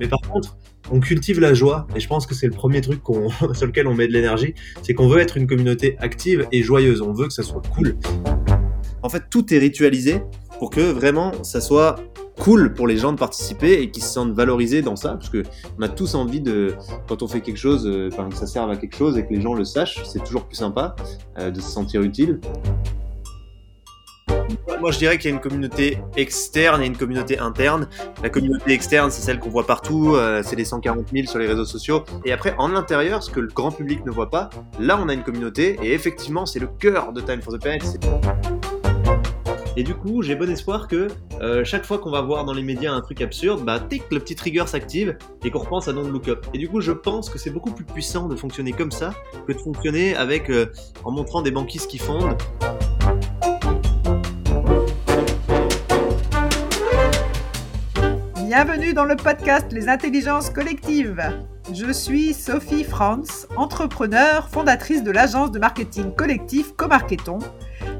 Mais par contre, on cultive la joie, et je pense que c'est le premier truc sur lequel on met de l'énergie, c'est qu'on veut être une communauté active et joyeuse, on veut que ça soit cool. En fait, tout est ritualisé pour que vraiment ça soit cool pour les gens de participer et qu'ils se sentent valorisés dans ça, parce que on a tous envie de, quand on fait quelque chose, euh, que ça serve à quelque chose et que les gens le sachent, c'est toujours plus sympa euh, de se sentir utile. Moi, je dirais qu'il y a une communauté externe et une communauté interne. La communauté externe, c'est celle qu'on voit partout, euh, c'est les 140 000 sur les réseaux sociaux. Et après, en intérieur, ce que le grand public ne voit pas, là, on a une communauté, et effectivement, c'est le cœur de Time for the Planet. Et du coup, j'ai bon espoir que euh, chaque fois qu'on va voir dans les médias un truc absurde, bah tic, le petit trigger s'active et qu'on repense à Don't Look Up. Et du coup, je pense que c'est beaucoup plus puissant de fonctionner comme ça que de fonctionner avec euh, en montrant des banquises qui fondent. Bienvenue dans le podcast Les intelligences collectives. Je suis Sophie Franz, entrepreneur, fondatrice de l'agence de marketing collectif Comarketon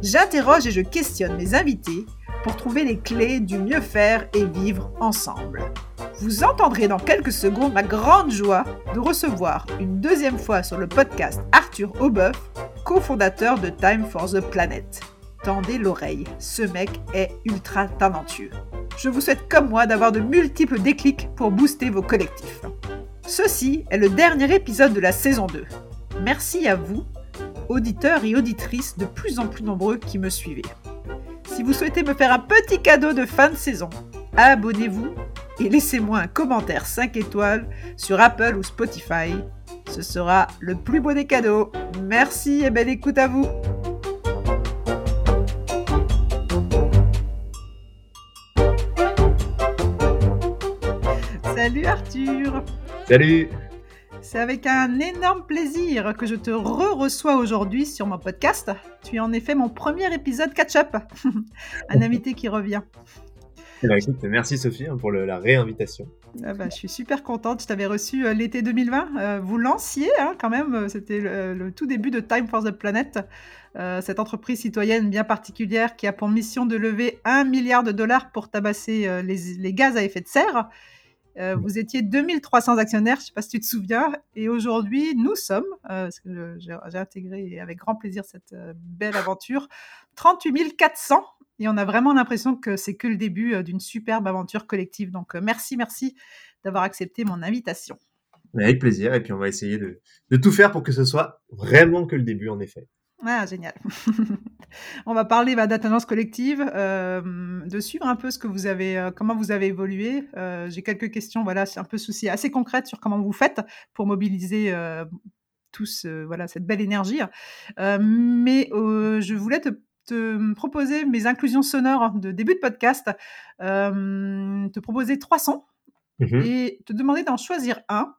j'interroge et je questionne mes invités pour trouver les clés du mieux faire et vivre ensemble. Vous entendrez dans quelques secondes ma grande joie de recevoir une deuxième fois sur le podcast Arthur Aubeuf, cofondateur de Time for the Planet. Tendez l'oreille, ce mec est ultra talentueux. Je vous souhaite comme moi d'avoir de multiples déclics pour booster vos collectifs. Ceci est le dernier épisode de la saison 2. Merci à vous auditeurs et auditrices de plus en plus nombreux qui me suivez. Si vous souhaitez me faire un petit cadeau de fin de saison, abonnez-vous et laissez-moi un commentaire 5 étoiles sur Apple ou Spotify. Ce sera le plus beau des cadeaux. Merci et belle écoute à vous. Salut Arthur. Salut. C'est avec un énorme plaisir que je te re-reçois aujourd'hui sur mon podcast. Tu es en effet mon premier épisode catch-up. un invité qui revient. Eh ben, merci Sophie hein, pour la réinvitation. Ah bah, je suis super contente. Je t'avais reçu euh, l'été 2020. Euh, vous lanciez hein, quand même, euh, c'était le, tout début de Time for the Planet, cette entreprise citoyenne bien particulière qui a pour mission de lever un milliard de dollars pour tabasser les, gaz à effet de serre. Euh, vous étiez 2300 actionnaires, je ne sais pas si tu te souviens, et aujourd'hui, nous sommes, euh, parce que j'ai intégré avec grand plaisir cette euh, belle aventure, 38 400, et on a vraiment l'impression que c'est que le début d'une superbe aventure collective. Donc, merci, merci d'avoir accepté mon invitation. Avec plaisir, et puis on va essayer de tout faire pour que ce soit vraiment que le début, en effet. Ah, génial. On va parler bah, d'attendance collective, euh, de suivre un peu ce que vous avez, euh, comment vous avez évolué. Euh, j'ai quelques questions, voilà, c'est un peu souci assez concrètes sur comment vous faites pour mobiliser tous, voilà, cette belle énergie. mais je voulais te, proposer mes inclusions sonores de début de podcast, te proposer trois sons mmh et te demander d'en choisir un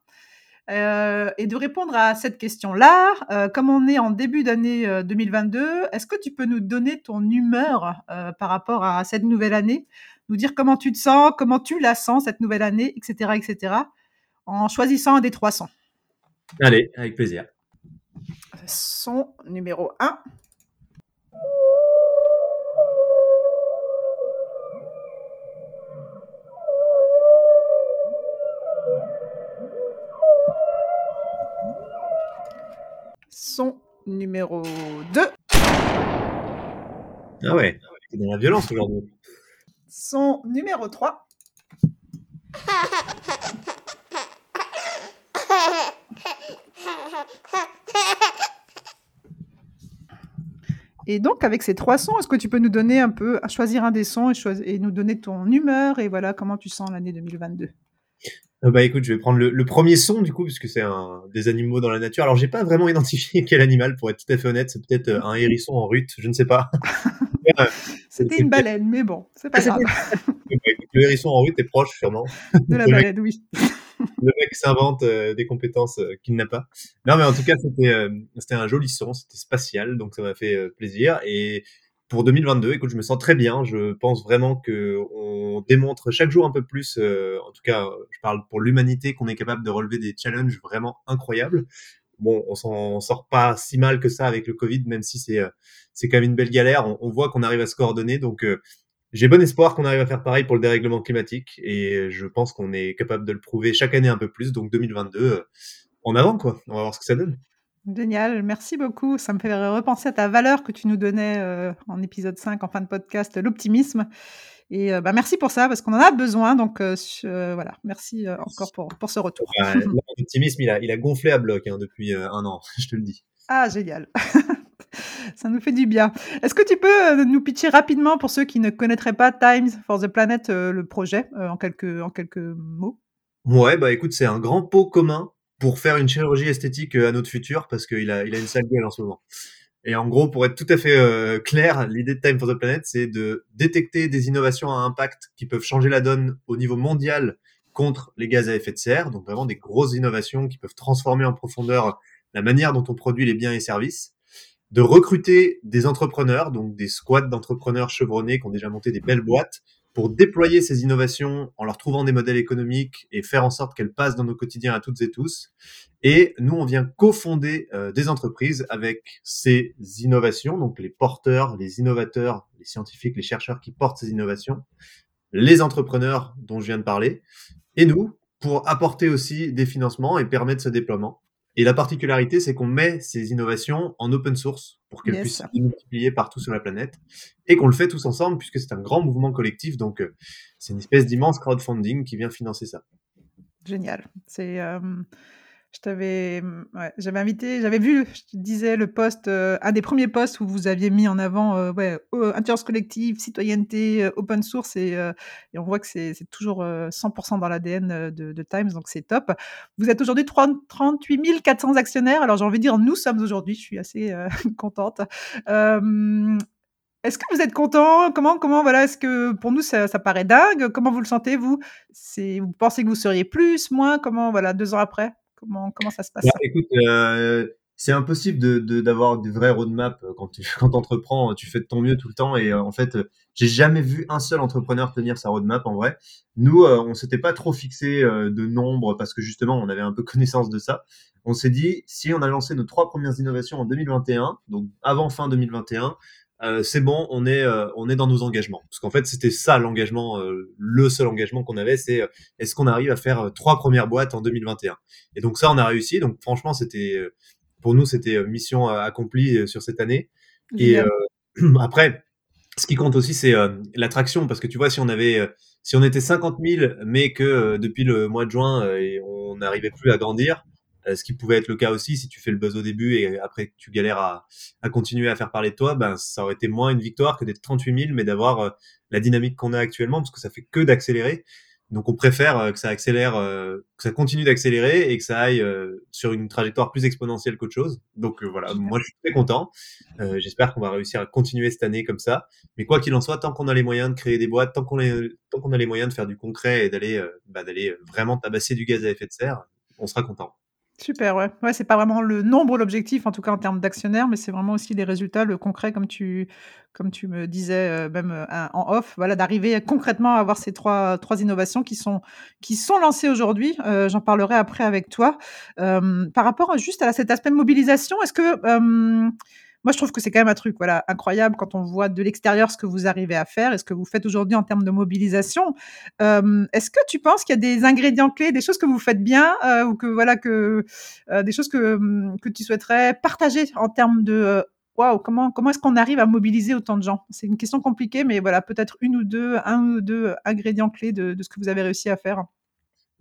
euh, et de répondre à cette question-là. Euh, comme on est en début d'année 2022, euh, est-ce que tu peux nous donner ton humeur par rapport à cette nouvelle année? Nous dire comment tu te sens, comment tu la sens cette nouvelle année, etc., etc., en choisissant un des trois sons. Allez, avec plaisir. Son numéro 1. Son numéro 2. Ah ouais, c'est dans la violence aujourd'hui. Son numéro 3. Et donc, avec ces trois sons, est-ce que tu peux nous donner un peu, à choisir un des sons et, et nous donner ton humeur et voilà comment tu sens l'année 2022 euh, bah écoute, je vais prendre le, premier son du coup, puisque c'est un des animaux dans la nature. Alors j'ai pas vraiment identifié quel animal, pour être tout à fait honnête. C'est peut-être euh, un hérisson en rut, je ne sais pas. Euh, C'était une baleine, mais bon, c'est pas grave. le hérisson en rut est proche sûrement. De la baleine, oui. le mec s'invente des compétences qu'il n'a pas. Non, mais en tout cas, c'était c'était un joli son, c'était spatial, donc ça m'a fait plaisir. Et pour 2022, écoute, je me sens très bien. Je pense vraiment que on démontre chaque jour un peu plus, euh, en tout cas, je parle pour l'humanité, qu'on est capable de relever des challenges vraiment incroyables. Bon, on s'en sort pas si mal que ça avec le Covid, même si c'est euh, c'est quand même une belle galère. On, voit qu'on arrive à se coordonner, donc euh, j'ai bon espoir qu'on arrive à faire pareil pour le dérèglement climatique et je pense qu'on est capable de le prouver chaque année un peu plus. Donc 2022, en avant quoi. On va voir ce que ça donne. Génial, merci beaucoup. Ça me fait repenser à ta valeur que tu nous donnais euh, en épisode 5, en fin de podcast, l'optimisme. Et euh, bah, merci pour ça, parce qu'on en a besoin. Donc euh, voilà, merci encore pour, pour ce retour. L'optimisme, il a, il a gonflé à bloc hein, depuis un an, je te le dis. Ah, génial. ça nous fait du bien. Est-ce que tu peux nous pitcher rapidement, pour ceux qui ne connaîtraient pas Times for the Planet, le projet, en, quelques, en quelques mots? Ouais, bah écoute, c'est un grand pot commun pour faire une chirurgie esthétique euh, à notre futur parce qu'il a, a une sale gueule en ce moment. Et en gros, pour être tout à fait euh, clair, l'idée de Time for the Planet, c'est de détecter des innovations à impact qui peuvent changer la donne au niveau mondial contre les gaz à effet de serre, donc vraiment des grosses innovations qui peuvent transformer en profondeur la manière dont on produit les biens et services, de recruter des entrepreneurs, donc des squads d'entrepreneurs chevronnés qui ont déjà monté des belles boîtes, pour déployer ces innovations en leur trouvant des modèles économiques et faire en sorte qu'elles passent dans nos quotidiens à toutes et tous. Et nous, on vient cofonder euh, des entreprises avec ces innovations, donc les porteurs, les innovateurs, les scientifiques, les chercheurs qui portent ces innovations, les entrepreneurs dont je viens de parler, et nous, pour apporter aussi des financements et permettre ce déploiement. Et la particularité, c'est qu'on met ces innovations en open source pour qu'elles puissent se multiplier partout sur la planète et qu'on le fait tous ensemble puisque c'est un grand mouvement collectif. Donc, euh, c'est une espèce d'immense crowdfunding qui vient financer ça. Génial. C'est euh, je t'avais, mmh, j'avais invité, j'avais vu, je te disais le poste, euh, un des premiers postes où vous aviez mis en avant, euh, ouais, intelligence collective, citoyenneté, euh, open source et, et on voit que c'est, toujours 100% dans l'ADN de, Times, donc c'est top. Vous êtes aujourd'hui 38 400 actionnaires. Alors j'ai envie de dire, nous sommes aujourd'hui. Je suis assez contente. Est-ce que vous êtes content Comment, comment, voilà, est-ce que pour nous ça, paraît dingue? Comment vous le sentez vous vous pensez que vous seriez plus, moins? Comment, voilà, deux ans après? Comment, ça se passe? Bah, Écoute, euh, c'est impossible d'avoir de, des vrais roadmaps quand tu quand entreprends. Tu fais de ton mieux tout le temps et euh, en fait, j'ai jamais vu un seul entrepreneur tenir sa roadmap en vrai. Nous, euh, on s'était pas trop fixé de nombre parce que justement, on avait un peu connaissance de ça. On s'est dit, si on a lancé nos trois premières innovations en 2021, donc avant fin 2021, euh, c'est bon, on est, euh, on est dans nos engagements. Parce qu'en fait, c'était ça l'engagement, euh, le seul engagement qu'on avait, c'est est-ce qu'on arrive à faire trois premières boîtes en 2021 Et donc ça, on a réussi. Donc franchement, c'était pour nous, c'était mission accomplie sur cette année. Et après, ce qui compte aussi, c'est l'attraction, parce que tu vois, si on avait, si on était 50 000, mais que depuis le mois de juin, on n'arrivait plus à grandir, euh, ce qui pouvait être le cas aussi si tu fais le buzz au début et après tu galères à, à continuer à faire parler de toi, ben ça aurait été moins une victoire que d'être 38 000, mais d'avoir euh, la dynamique qu'on a actuellement parce que ça fait que d'accélérer. Donc on préfère euh, que ça accélère, que ça continue d'accélérer et que ça aille sur une trajectoire plus exponentielle qu'autre chose. Donc voilà, moi je suis très content. J'espère qu'on va réussir à continuer cette année comme ça. Mais quoi qu'il en soit, tant qu'on a les moyens de créer des boîtes, tant qu'on a, tant qu'on a les moyens de faire du concret et d'aller bah, d'aller vraiment tabasser du gaz à effet de serre, on sera content. Super, ouais. Ouais, c'est pas vraiment le nombre l'objectif, en tout cas en termes d'actionnaires, mais c'est vraiment aussi les résultats, le concret, comme tu, comme tu me disais euh, même euh, en off, voilà, d'arriver concrètement à avoir ces trois, trois innovations qui sont, qui sont lancées aujourd'hui. Euh, j'en parlerai après avec toi. par rapport juste à cet aspect de mobilisation, est-ce que moi, je trouve que c'est quand même un truc voilà, incroyable quand on voit de l'extérieur ce que vous arrivez à faire et ce que vous faites aujourd'hui en termes de mobilisation. Euh, Est-ce que tu penses qu'il y a des ingrédients clés, des choses que vous faites bien euh, ou que voilà que euh, des choses que, hum, que tu souhaiterais partager en termes de waouh, comment, comment est-ce qu'on arrive à mobiliser autant de gens? C'est une question compliquée, mais voilà, peut-être une ou deux, un ou deux ingrédients clés de ce que vous avez réussi à faire.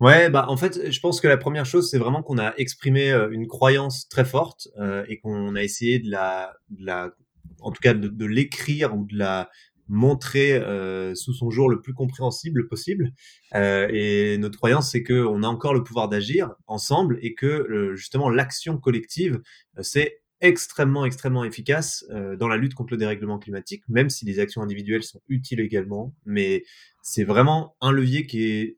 Ouais, bah en fait, je pense que la première chose, c'est vraiment qu'on a exprimé euh, une croyance très forte euh, et qu'on a essayé de la, de la, en tout cas, de, de l'écrire ou de la montrer euh, sous son jour le plus compréhensible possible. Euh, et notre croyance, c'est que on a encore le pouvoir d'agir ensemble et que justement l'action collective, c'est extrêmement, extrêmement efficace dans la lutte contre le dérèglement climatique, même si les actions individuelles sont utiles également. Mais c'est vraiment un levier qui est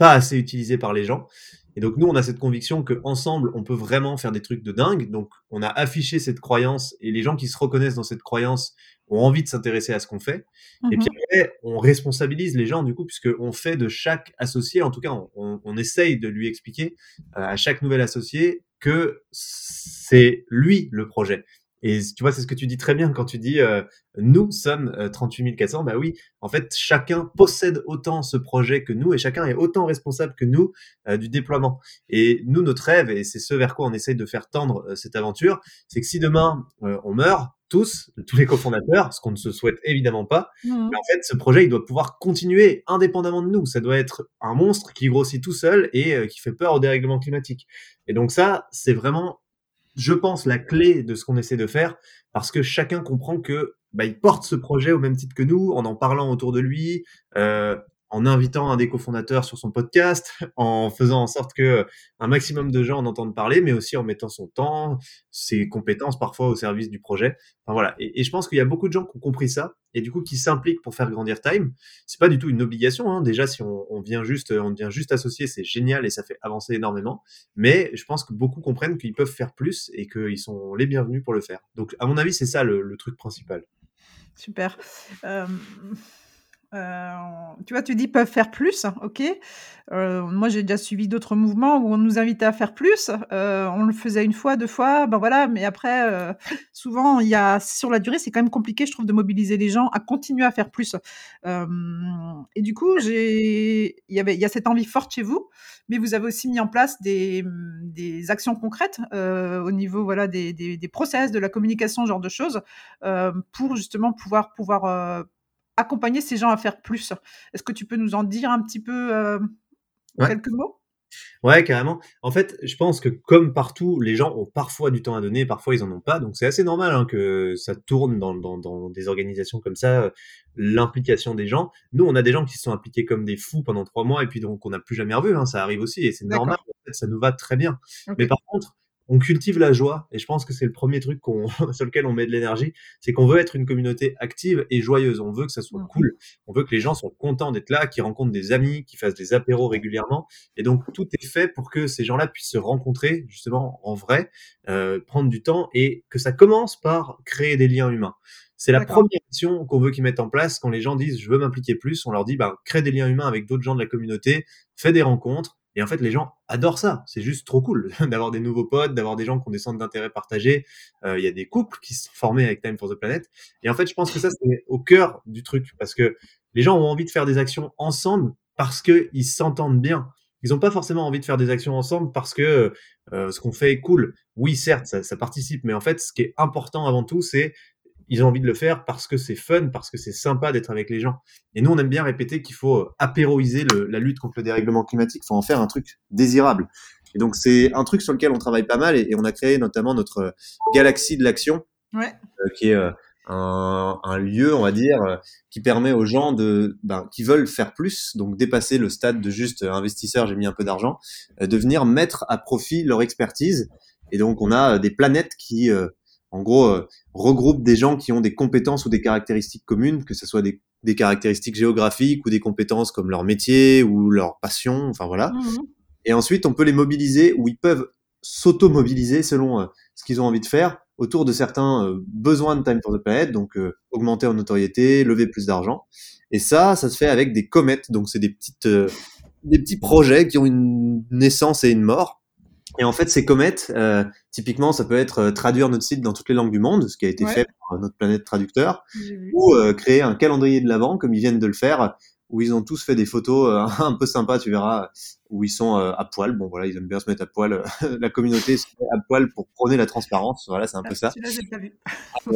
pas assez utilisé par les gens. Et donc nous, on a cette conviction que ensemble, on peut vraiment faire des trucs de dingue. Donc on a affiché cette croyance et les gens qui se reconnaissent dans cette croyance ont envie de s'intéresser à ce qu'on fait. Et puis mhm. après, on responsabilise les gens du coup, puisque on fait de chaque associé, en tout cas, on, on essaye de lui expliquer euh, à chaque nouvel associé que c'est lui le projet Et tu vois, c'est ce que tu dis très bien quand tu dis euh, nous sommes 38 400. Bah oui, en fait, chacun possède autant ce projet que nous et chacun est autant responsable que nous euh, du déploiement. Et nous, notre rêve, et c'est ce vers quoi on essaye de faire tendre euh, cette aventure, c'est que si demain on meurt, tous, tous les cofondateurs, ce qu'on ne se souhaite évidemment pas, mmh. mais en fait, ce projet, il doit pouvoir continuer indépendamment de nous. Ça doit être un monstre qui grossit tout seul et qui fait peur au dérèglement climatique. Et donc ça, c'est vraiment je pense, la clé de ce qu'on essaie de faire, parce que chacun comprend que bah, il porte ce projet au même titre que nous, en en parlant autour de lui, euh, en invitant un des cofondateurs sur son podcast, en faisant en sorte que un maximum de gens en entendent parler, mais aussi en mettant son temps, ses compétences parfois au service du projet. Enfin voilà. Et, je pense qu'il y a beaucoup de gens qui ont compris ça et du coup qui s'impliquent pour faire grandir Time. C'est pas du tout une obligation. Hein. Déjà, si on, vient juste, on devient juste associé, c'est génial et ça fait avancer énormément. Mais je pense que beaucoup comprennent qu'ils peuvent faire plus et qu'ils sont les bienvenus pour le faire. Donc, à mon avis, c'est ça le, truc principal. Super. Euh, euh, tu vois, tu dis peuvent faire plus, ok. Euh, moi, j'ai déjà suivi d'autres mouvements où on nous invitait à faire plus. Euh, on le faisait une fois, deux fois, ben voilà. Mais après, souvent, il y a sur la durée, c'est quand même compliqué, je trouve, de mobiliser les gens à continuer à faire plus. et du coup, j'ai, il y avait, il y a cette envie forte chez vous, mais vous avez aussi mis en place des, des actions concrètes au niveau, voilà, des, des, des, process, de la communication, ce genre de choses, pour justement pouvoir pouvoir accompagner ces gens à faire plus. Est-ce que tu peux nous en dire un petit peu euh, quelques mots? Ouais, carrément. En fait, je pense que comme partout, les gens ont parfois du temps à donner, parfois ils en ont pas. Donc c'est assez normal hein, que ça tourne dans, dans, des organisations comme ça, euh, l'implication des gens. Nous, on a des gens qui se sont impliqués comme des fous pendant trois mois et puis donc on n'a plus jamais revu. Hein, ça arrive aussi et c'est normal. Ça nous va très bien. Mais par contre, on cultive la joie et je pense que c'est le premier truc sur lequel on met de l'énergie, c'est qu'on veut être une communauté active et joyeuse. On veut que ça soit cool. On veut que les gens soient contents d'être là, qu'ils rencontrent des amis, qu'ils fassent des apéros régulièrement. Et donc tout est fait pour que ces gens-là puissent se rencontrer justement en vrai, euh, prendre du temps et que ça commence par créer des liens humains. C'est la première action qu'on veut qu'ils mettent en place quand les gens disent je veux m'impliquer plus. On leur dit bah, crée des liens humains avec d'autres gens de la communauté, fais des rencontres, et en fait, les gens adorent ça. C'est juste trop cool d'avoir des nouveaux potes, d'avoir des gens qui ont des centres d'intérêt partagés. Euh, il y a des couples qui se sont formés avec Time for the Planet. Et en fait, je pense que ça, c'est au cœur du truc parce que les gens ont envie de faire des actions ensemble parce qu'ils s'entendent bien. Ils n'ont pas forcément envie de faire des actions ensemble parce que euh, ce qu'on fait est cool. Oui, certes, ça, ça, participe, mais en fait, ce qui est important avant tout, c'est ils ont envie de le faire parce que c'est fun, parce que c'est sympa d'être avec les gens. Et nous, on aime bien répéter qu'il faut euh, apéroiser la lutte contre le dérèglement climatique. Il faut en faire un truc désirable. Et donc, c'est un truc sur lequel on travaille pas mal et, on a créé notamment notre euh, galaxie de l'action, ouais. Euh, qui est un, un, lieu, on va dire, qui permet aux gens de, ben, qui veulent faire plus, donc dépasser le stade de juste investisseur, j'ai mis un peu d'argent, de venir mettre à profit leur expertise. Et donc, on a des planètes qui en gros, euh, regroupe des gens qui ont des compétences ou des caractéristiques communes, que ce soit des, des, caractéristiques géographiques ou des compétences comme leur métier ou leur passion, enfin voilà. Mmh Et ensuite, on peut les mobiliser ou ils peuvent s'auto-mobiliser selon euh, ce qu'ils ont envie de faire autour de certains euh, besoins de Time for the Planet, donc augmenter en notoriété, lever plus d'argent. Et ça, ça se fait avec des comètes, donc c'est des petites, des petits projets qui ont une naissance et une mort et en fait, ces comètes, euh, typiquement, ça peut être euh, traduire notre site dans toutes les langues du monde, ce qui a été fait par notre planète traducteur, ou euh, créer un calendrier de l'avant, comme ils viennent de le faire, où ils ont tous fait des photos un peu sympas, tu verras, où ils sont à poil. Bon, voilà, ils aiment bien se mettre à poil. la communauté se met à poil pour prôner la transparence. Voilà, c'est un peu ça. Ah,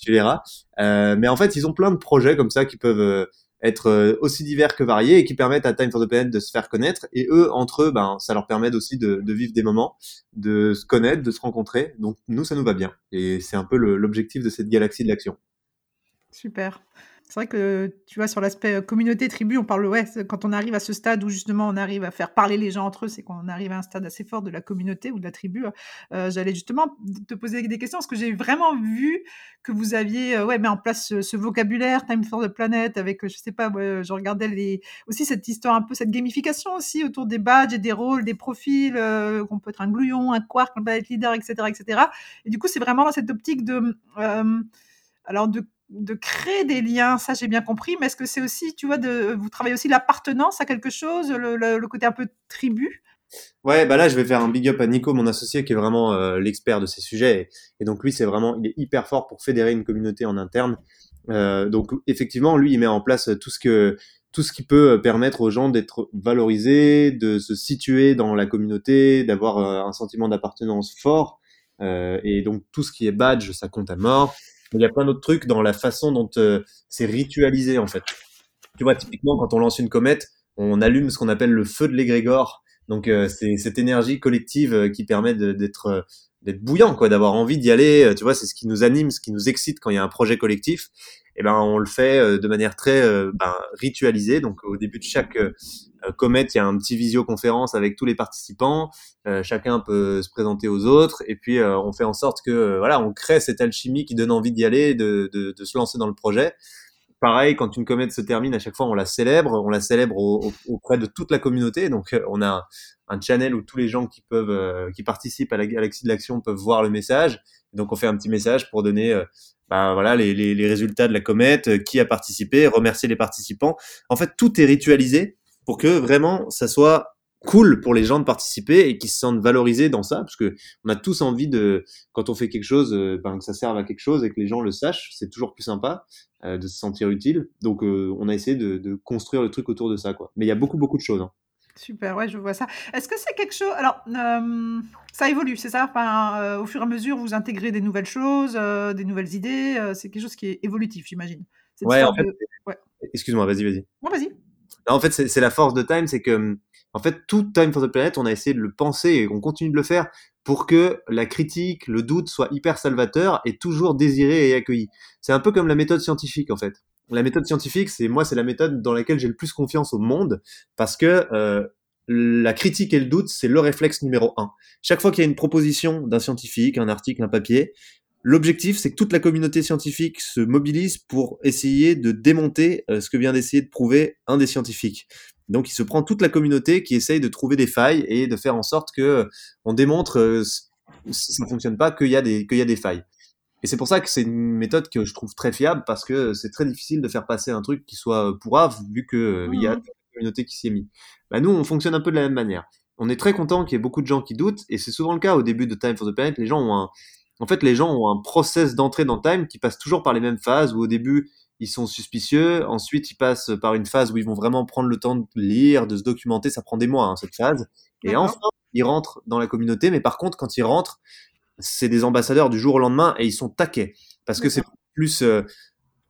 tu verras. mais en fait, ils ont plein de projets comme ça qui peuvent être euh, aussi divers que variés et qui permettent à Time for the Planet de se faire connaître. Et eux, entre eux, ben, ça leur permet aussi de, de vivre des moments, de se connaître, de se rencontrer. Donc nous, ça nous va bien. Et c'est un peu l'objectif de cette galaxie de l'action. Super. C'est vrai que tu vois, sur l'aspect communauté, tribu, on parle, ouais, quand on arrive à ce stade où justement on arrive à faire parler les gens entre eux, c'est qu'on arrive à un stade assez fort de la communauté ou de la tribu. Euh, J'allais justement te poser des questions parce que j'ai vraiment vu que vous aviez ouais, mis en place ce, vocabulaire, Time for the Planet, avec, je sais pas, je regardais aussi cette histoire un peu, cette gamification aussi autour des badges et des rôles, des profils, euh, qu'on peut être un glouillon, un quark, un être leader, etc., etc. Et du coup, c'est vraiment dans cette optique de, euh, alors de de créer des liens, ça j'ai bien compris, mais est-ce que c'est aussi, tu vois, de, vous travaillez aussi l'appartenance à quelque chose, le, côté un peu tribu? Ouais, bah là, je vais faire un big up à Nico, mon associé, qui est vraiment euh, l'expert de ces sujets. Et, donc, lui, c'est vraiment, il est hyper fort pour fédérer une communauté en interne. Euh, donc, effectivement, lui, il met en place tout ce que, tout ce qui peut permettre aux gens d'être valorisés, de se situer dans la communauté, d'avoir euh, un sentiment d'appartenance fort. Euh, et donc, tout ce qui est badge, ça compte à mort. Il y a plein d'autres trucs dans la façon dont euh, c'est ritualisé, en fait. Tu vois, typiquement, quand on lance une comète, on allume ce qu'on appelle le feu de l'égrégore. Donc euh, c'est cette énergie collective euh, qui permet d'être d'être bouillant, quoi, d'avoir envie d'y aller. Tu vois, c'est ce qui nous anime, ce qui nous excite quand il y a un projet collectif. Et eh ben on le fait de manière très ben, ritualisée. Donc au début de chaque comète, il y a un petit visioconférence avec tous les participants. chacun peut se présenter aux autres, et puis on fait en sorte que voilà, on crée cette alchimie qui donne envie d'y aller, de, de, se lancer dans le projet pareil, quand une comète se termine, à chaque fois, on la célèbre. On la célèbre auprès de toute la communauté. Donc, euh, on a un, channel où tous les gens qui peuvent, euh, qui participent à la galaxie de l'action peuvent voir le message. Donc, on fait un petit message pour donner, euh, bah, voilà, les, les, résultats de la comète, qui a participé, remercier les participants. En fait, tout est ritualisé pour que vraiment ça soit cool pour les gens de participer et qui se sentent valorisés dans ça, parce que on a tous envie de, quand on fait quelque chose, euh, ben, que ça serve à quelque chose et que les gens le sachent, c'est toujours plus sympa euh, de se sentir utile. Donc, euh, on a essayé de, de, construire le truc autour de ça, quoi. Mais il y a beaucoup, beaucoup de choses. Hein. Super, ouais, je vois ça. Est-ce que c'est quelque chose Alors, ça évolue, c'est ça? Enfin, Au fur et à mesure, vous intégrez des nouvelles choses, des nouvelles idées. c'est quelque chose qui est évolutif, j'imagine. Ouais, en fait. Ouais. Excuse-moi, vas-y, vas-y. Non, vas-y. En fait, c'est la force de Time, c'est que en fait, tout Time for the Planet, on a essayé de le penser et on continue de le faire pour que la critique, le doute soit hyper salvateur et toujours désiré et accueilli. C'est un peu comme la méthode scientifique, en fait. La méthode scientifique, c'est moi, c'est la méthode dans laquelle j'ai le plus confiance au monde parce que euh, la critique et le doute, c'est le réflexe numéro un. Chaque fois qu'il y a une proposition d'un scientifique, un article, un papier, L'objectif, c'est que toute la communauté scientifique se mobilise pour essayer de démonter euh, ce que vient d'essayer de prouver un des scientifiques. Donc, il se prend toute la communauté qui essaye de trouver des failles et de faire en sorte que euh, on démontre euh, si ça ne fonctionne pas qu'il y a des qu'il y a des failles. Et c'est pour ça que c'est une méthode que je trouve très fiable parce que c'est très difficile de faire passer un truc qui soit pourrave vu que il y a mmh. toute la communauté qui s'y est mise. Bah, nous, on fonctionne un peu de la même manière. On est très content qu'il y ait beaucoup de gens qui doutent et c'est souvent le cas au début de Time for the Planet. Les gens ont un en fait, les gens ont un process d'entrée dans Time qui passe toujours par les mêmes phases où au début, ils sont suspicieux. Ensuite, ils passent par une phase où ils vont vraiment prendre le temps de lire, de se documenter. Ça prend des mois, hein, cette phase. Et enfin, ils rentrent dans la communauté. Mais par contre, quand ils rentrent, c'est des ambassadeurs du jour au lendemain et ils sont taqués. Parce que c'est plus euh,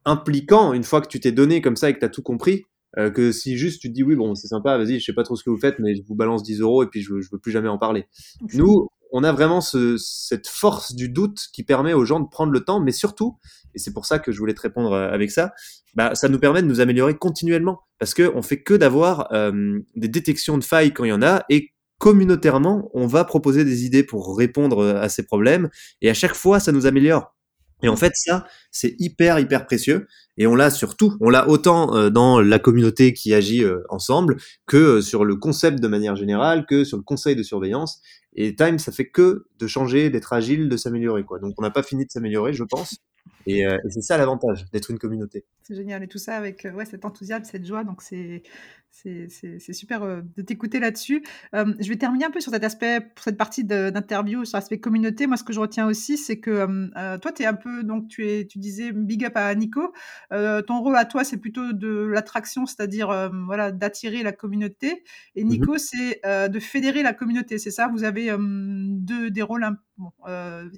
impliquant une fois que tu t'es donné comme ça et que tu as tout compris. Euh, que si juste tu te dis oui bon c'est sympa vas-y je sais pas trop ce que vous faites mais je vous balance 10 euros et puis je, je veux plus jamais en parler nous on a vraiment cette force du doute qui permet aux gens de prendre le temps, mais surtout, et c'est pour ça que je voulais te répondre euh, avec ça, bah, ça nous permet de nous améliorer continuellement, parce qu'on fait que d'avoir euh, des détections de failles quand il y en a, et communautairement, on va proposer des idées pour répondre euh, à ces problèmes, et à chaque fois, ça nous améliore. Et en fait, ça, c'est hyper, hyper précieux. Et on l'a surtout, on l'a autant dans la communauté qui agit ensemble que sur le concept de manière générale, que sur le conseil de surveillance. Et Time, ça fait que de changer, d'être agile, de s'améliorer. quoi. Donc on n'a pas fini de s'améliorer, je pense. Et, euh, et c'est ça l'avantage d'être une communauté. C'est génial. Et tout ça avec euh, ouais, cet enthousiasme, cette joie. Donc c'est c'est super euh, de t'écouter là-dessus. Euh, je vais terminer un peu sur cet aspect, pour cette partie d'interview, sur l'aspect communauté. Moi, ce que je retiens aussi, c'est que euh, toi, tu es un peu, donc tu, es, tu disais big up à Nico. ton rôle à toi, c'est plutôt de l'attraction, c'est-à-dire voilà, d'attirer la communauté. Et mmh Nico, c'est de fédérer la communauté. C'est ça? Vous avez deux, des rôles, bon,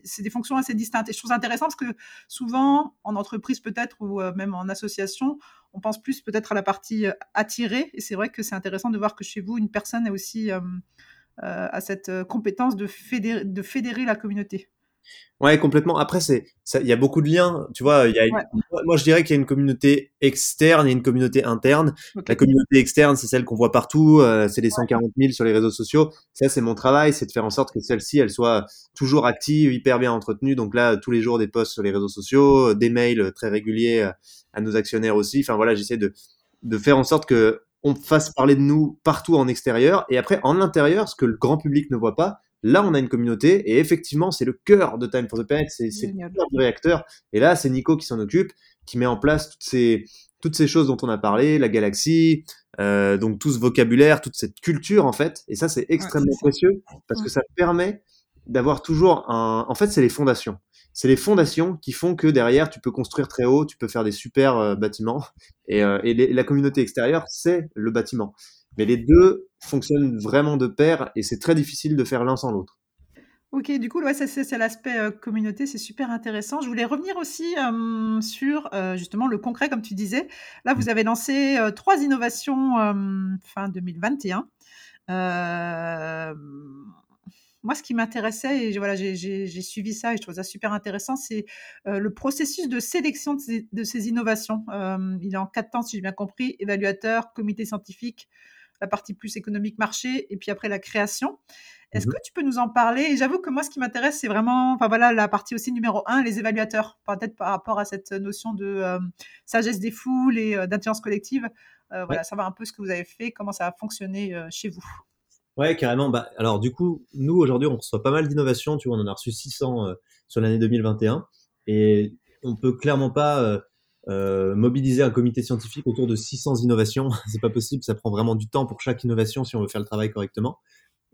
c'est des fonctions assez distinctes. Et je trouve ça intéressant parce que souvent, en entreprise peut-être, ou même en association, on pense plus peut-être à la partie euh, attirée. Et c'est vrai que c'est intéressant de voir que chez vous, une personne a aussi euh, euh, a cette compétence de fédérer, de fédérer la communauté. Ouais, complètement. Après, c'est, il y a beaucoup de liens. Tu vois, il y a moi, je dirais qu'il y a une communauté externe et une communauté interne. La communauté externe, c'est celle qu'on voit partout. Euh, c'est les 140 000 sur les réseaux sociaux. Ça, c'est mon travail, c'est de faire en sorte que celle-ci, elle soit toujours active, hyper bien entretenue. Donc là, tous les jours, des posts sur les réseaux sociaux, des mails très réguliers à nos actionnaires aussi. Enfin voilà, j'essaie de, de faire en sorte que on fasse parler de nous partout en extérieur. Et après, en intérieur, ce que le grand public ne voit pas, Là, on a une communauté et effectivement, c'est le cœur de Time for the Planet, c'est le cœur du réacteur. Et là, c'est Nico qui s'en occupe, qui met en place toutes ces, toutes ces choses dont on a parlé, la galaxie, euh, donc tout ce vocabulaire, toute cette culture en fait. Et ça, c'est extrêmement précieux parce que ça permet d'avoir toujours un. En fait, c'est les fondations. C'est les fondations qui font que derrière, tu peux construire très haut, tu peux faire des super euh, bâtiments. Et, euh, et la communauté extérieure, c'est le bâtiment. Mais les deux fonctionnent vraiment de pair et c'est très difficile de faire l'un sans l'autre. Ok, du coup, ouais, c'est l'aspect euh, communauté, c'est super intéressant. Je voulais revenir aussi sur justement le concret, comme tu disais. Là, vous mmh. avez lancé trois innovations fin 2021. Moi, ce qui m'intéressait, et voilà, j'ai suivi ça et je trouve ça super intéressant, c'est le processus de sélection de ces, de ces innovations. il est en quatre temps, si j'ai bien compris, évaluateur, comité scientifique, la partie plus économique marché, et puis après la création. Est-ce mmh que tu peux nous en parler? Et j'avoue que moi, ce qui m'intéresse, c'est vraiment, enfin voilà, la partie aussi numéro un, les évaluateurs, peut-être par rapport à cette notion de euh, sagesse des foules et euh, d'intelligence collective. Euh, voilà, savoir un peu ce que vous avez fait, comment ça a fonctionné chez vous. Ouais, carrément. Bah, alors du coup, nous aujourd'hui, on reçoit pas mal d'innovations. Tu vois, on en a reçu 600 sur l'année 2021, et on peut clairement pas mobiliser un comité scientifique autour de 600 innovations. c'est pas possible. Ça prend vraiment du temps pour chaque innovation si on veut faire le travail correctement.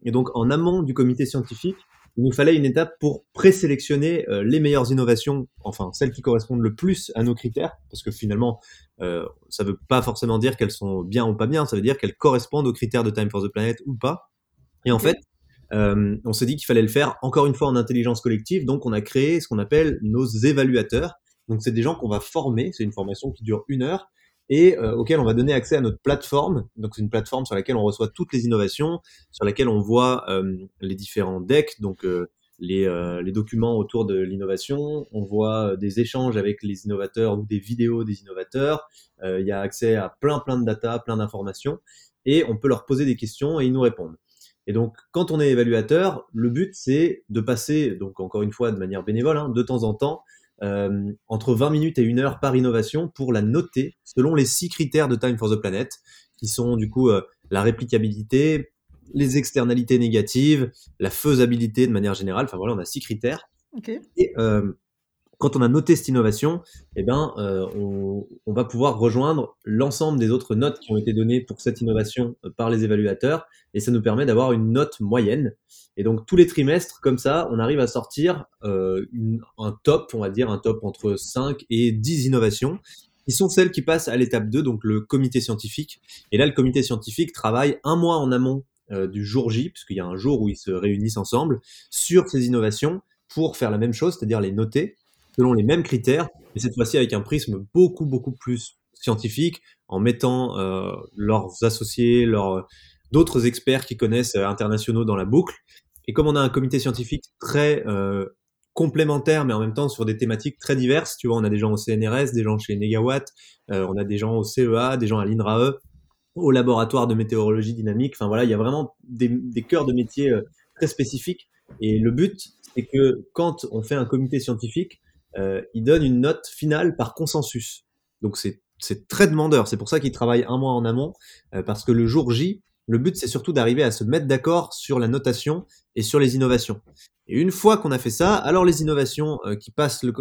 Et donc, en amont du comité scientifique, il nous fallait une étape pour présélectionner euh, les meilleures innovations, enfin celles qui correspondent le plus à nos critères, parce que finalement, euh, ça ne veut pas forcément dire qu'elles sont bien ou pas bien, ça veut dire qu'elles correspondent aux critères de Time for the Planet ou pas. Et en fait, euh, on s'est dit qu'il fallait le faire encore une fois en intelligence collective, donc on a créé ce qu'on appelle nos évaluateurs. Donc c'est des gens qu'on va former, c'est une formation qui dure une heure, et euh, auquel on va donner accès à notre plateforme. Donc c'est une plateforme sur laquelle on reçoit toutes les innovations, sur laquelle on voit euh, les différents decks, donc euh, les, les, documents autour de l'innovation, on voit des échanges avec les innovateurs ou des vidéos des innovateurs, il y a accès à plein plein de data, plein d'informations, et on peut leur poser des questions et ils nous répondent. Et donc, quand on est évaluateur, le but, c'est de passer, donc encore une fois de manière bénévole, hein, de temps en temps, euh, entre 20 minutes et une heure par innovation pour la noter selon les six critères de Time for the Planet, qui sont du coup euh, la réplicabilité, les externalités négatives, la faisabilité de manière générale. Enfin voilà, on a six critères. Et euh, quand on a noté cette innovation, eh ben, euh, on, va pouvoir rejoindre l'ensemble des autres notes qui ont été données pour cette innovation euh, par les évaluateurs, et ça nous permet d'avoir une note moyenne. Et donc tous les trimestres, comme ça, on arrive à sortir euh, un top, on va dire un top entre 5 et 10 innovations, qui sont celles qui passent à l'étape 2, donc le comité scientifique. Et là, le comité scientifique travaille un mois en amont du jour J, puisqu'il y a un jour où ils se réunissent ensemble, sur ces innovations pour faire la même chose, c'est-à-dire les noter selon les mêmes critères, mais cette fois-ci avec un prisme beaucoup, beaucoup plus scientifique, en mettant euh, leurs associés, leurs d'autres experts qui connaissent euh, internationaux dans la boucle. Et comme on a un comité scientifique très euh, complémentaire, mais en même temps sur des thématiques très diverses, tu vois, on a des gens au CNRS, des gens chez Negawatt, on a des gens au CEA, des gens à l'INRAE, au laboratoire de météorologie dynamique. Enfin voilà, il y a vraiment des, des cœurs de métier très spécifiques. Et le but, c'est que quand on fait un comité scientifique, euh, il donne une note finale par consensus. Donc c'est très demandeur. C'est pour ça qu'il travaille un mois en amont, euh, parce que le jour J, le but c'est surtout d'arriver à se mettre d'accord sur la notation et sur les innovations. Et une fois qu'on a fait ça, alors les innovations euh, qui passent le,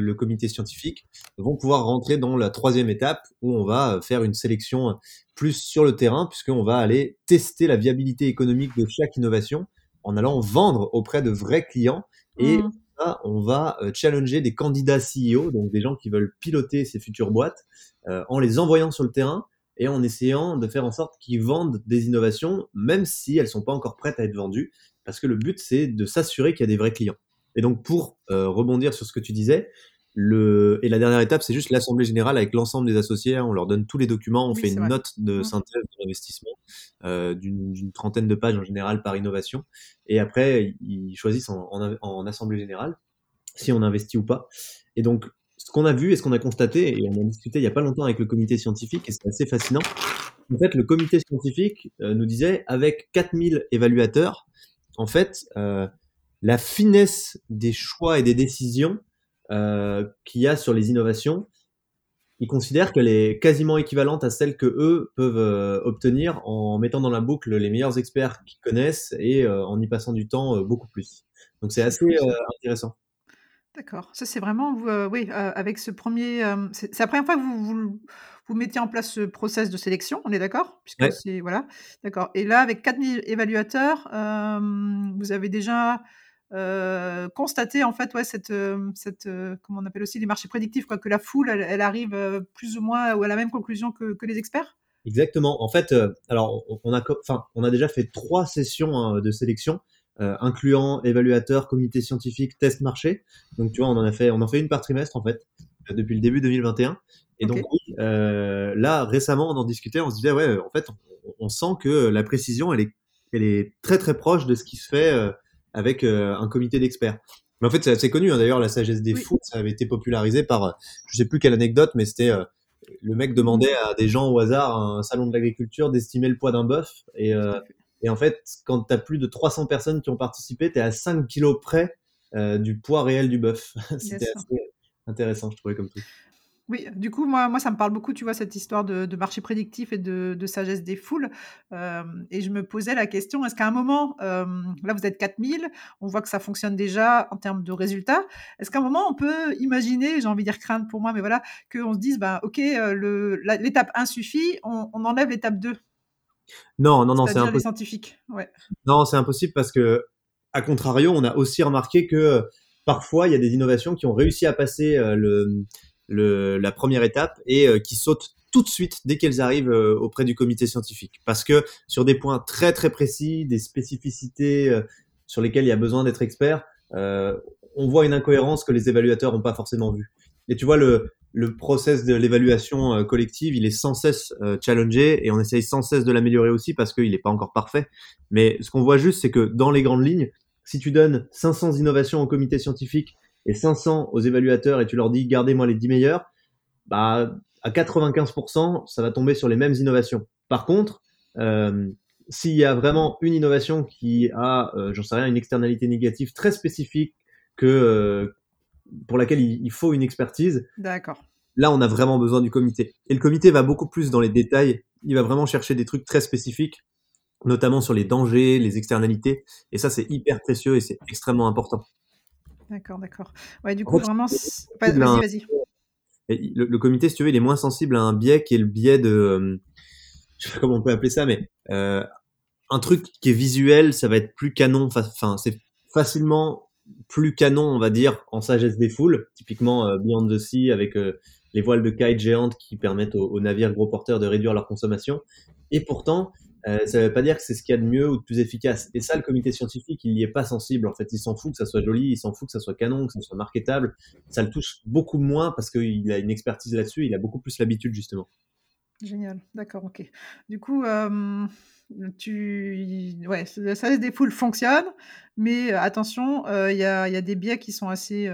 le, comité scientifique vont pouvoir rentrer dans la troisième étape où on va faire une sélection plus sur le terrain, puisqu'on va aller tester la viabilité économique de chaque innovation en allant vendre auprès de vrais clients et mmh on va euh, challenger des candidats CEO, donc des gens qui veulent piloter ces futures boîtes, euh, en les envoyant sur le terrain et en essayant de faire en sorte qu'ils vendent des innovations, même si elles sont pas encore prêtes à être vendues, parce que le but c'est de s'assurer qu'il y a des vrais clients. Et donc pour euh, rebondir sur ce que tu disais, le... Et la dernière étape, c'est juste l'assemblée générale avec l'ensemble des associés. On leur donne tous les documents, on fait une note de mmh. synthèse de l'investissement euh, d'une trentaine de pages en général par innovation. Et après, ils choisissent en, en, assemblée générale si on investit ou pas. Et donc, ce qu'on a vu et ce qu'on a constaté, et on en discutait il n'y a pas longtemps avec le comité scientifique, et c'est assez fascinant. En fait, le comité scientifique euh, nous disait, avec 4000 évaluateurs, en fait, euh, la finesse des choix et des décisions euh, qu'il y a sur les innovations, ils considèrent qu'elle est quasiment équivalente à celle que eux peuvent euh, obtenir en mettant dans la boucle les meilleurs experts qu'ils connaissent et euh, en y passant du temps beaucoup plus. Donc c'est assez intéressant. D'accord. Ça, c'est vraiment oui, avec ce 1er, hem, c'est la 1re fois que vous vous vous mettiez en place ce process de sélection, on est d'accord? Puisque Ouais. c'est voilà, d'accord et là, avec 4000 évaluateurs, vous avez déjà, heu, constaté, en fait, ouais, cette, hem, cette, heu, comment on appelle aussi les marchés prédictifs, quoi, que la foule, elle elle arrive, plus ou moins ou à la même conclusion que que les experts? Exactement. En fait, alors on a enfin, on a déjà fait 3 sessions, hein, de sélection, incluant évaluateurs, comité scientifique, test marché. Donc tu vois, on en a fait on en fait 1 par trimestre, en fait, depuis le début 2021 et donc oui, là, récemment, on en discutait, on se disait: «Ouais, en fait, on on sent que la précision, elle est elle est très, très proche de ce qui se fait, avec, heu, un comité d'experts». Mais en fait, c'est assez connu, hein, d'ailleurs, la sagesse des Oui. foules, ça avait été popularisé par, heu, je sais plus quelle anecdote, mais c'était, heu, le mec demandait à des gens au hasard, à un salon de l'agriculture, d'estimer le poids d'un bœuf et Tout fait. et en fait, quand tu as plus de 300 personnes qui ont participé, tu es à 5 kilogrammes près, heu, du poids réel du bœuf. C'était assez intéressant, je trouvais, comme truc. Oui, du coup, moi moi, ça me parle beaucoup, tu vois, cette histoire de de marché prédictif et de de sagesse des foules, hem et je me posais la question, est-ce qu'à un moment, hem, là, vous êtes 4000, on voit que ça fonctionne déjà en termes de résultats. Est-ce qu'à un moment, on peut imaginer, j'ai envie de dire craindre pour moi, mais voilà, qu'on se dise: «Ben, OK, la l'étape 1 suffit, on on enlève l'étape 2»? Non, non, non, c'est les impossible. scientifiques? Ouais. Non, c'est impossible parce qu'à contrario, on a aussi remarqué que, parfois, il y a des innovations qui ont réussi à passer, le, la 1re étape et heu, qui sautent tout de suite dès qu'elles arrivent, heu, auprès du comité scientifique. Parce que sur des points très, très précis, des spécificités, heu, sur lesquelles il y a besoin d'être expert, on voit une incohérence que les évaluateurs ont pas forcément vue et tu vois, le le process de l'évaluation, collective, il est sans cesse, challengé et on essaye sans cesse de l'améliorer aussi parce qu'il est pas encore parfait. Mais ce qu'on voit juste, c'est que dans les grandes lignes, si tu donnes 500 innovations au comité scientifique et 500 aux évaluateurs et tu leur dis: «Gardez-moi les 10 meilleures», bah, à 95% ça va tomber sur les mêmes innovations. Par contre, hem, s'il y a vraiment une innovation qui a, heu, j'en sais rien, une externalité négative très spécifique que, heu, pour laquelle il il faut une expertise, D'accord. là, on a vraiment besoin du comité et le comité va beaucoup plus dans les détails. Il va vraiment chercher des trucs très spécifiques, notamment sur les dangers, les externalités et ça, c'est hyper précieux et c'est extrêmement important. D'accord, d'accord. Ouais, du coup, vraiment vas-y, vas-y. et le le comité, si tu veux, il est moins sensible à un biais qui est le biais de, hem, je sais pas comment on peut appeler ça, mais, heu, un truc qui est visuel, ça va être plus canon, enfin c'est facilement plus canon, on va dire, en sagesse des foules. Typiquement, heu, Beyond the Sea avec, les voiles de kite géantes qui permettent aux aux navires gros porteurs de réduire leur consommation et pourtant, heu, ça veut pas dire que c'est ce qu'il y a de mieux ou de plus efficace et ça, le comité scientifique, il y est pas sensible, en fait. Il s'en fout que ça soit joli, il s'en fout que ça soit canon, que ça soit marketable. Ça le touche beaucoup moins parce qu'il a une expertise là-dessus, il a beaucoup plus l'habitude, justement. Génial, d'accord, OK. Du coup, tu ouais, sagesse des foules fonctionne, mais attention, il y a des biais qui sont assez,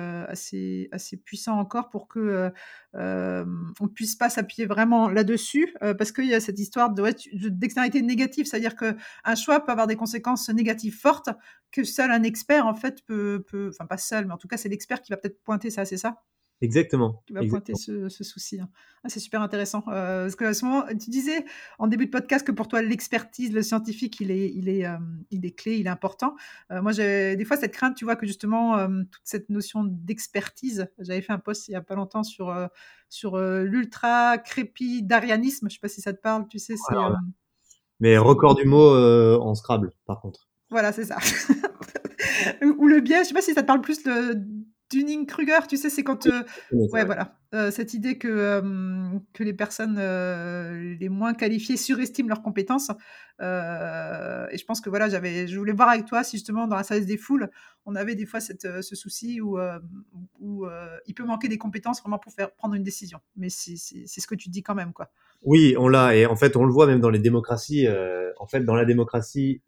puissants encore pour que, on puisse pas s'appuyer vraiment là-dessus, parce qu'il y a cette histoire de ouais, négative. C'est-à-dire qu'un choix peut avoir des conséquences négatives fortes que seul un expert, en fait, peut peut enfin, pas seul, mais en tout cas, c'est l'expert qui va peut-être pointer ça, c'est ça? Exactement, Qui va pointer ce ce souci, hein. Ah, c'est super intéressant, heu, parce ce moment tu disais en début de podcast que pour toi l'expertise, le scientifique, il est il est, hem, il est clé, il est important. Heu, moi, j'ai des fois cette crainte, tu vois, que justement, toute cette notion d'expertise j'avais fait un post il y a pas longtemps sur, sur, heu, l'ultra-crépidarianisme, je sais pas si ça te parle, tu sais? C'est, Alors là hem, mais record du mot, en Scrabble, par contre. Voilà, c'est ça. Ou le biais, je sais pas si ça te parle plus le Dunning-Kruger, tu sais? C'est quand, ça, ouais, voilà, heu, cette idée que, que les personnes, heu, les moins qualifiées surestiment leurs compétences, heu et je pense que, voilà, j'avais je voulais voir avec toi si justement dans la sagesse des foules, on avait des fois cette, ce souci où, il peut manquer des compétences vraiment pour faire prendre une décision. Mais c'est ce que tu dis quand même, quoi? Oui, on l'a et en fait, on le voit même dans les démocraties, en fait, dans la démocratie,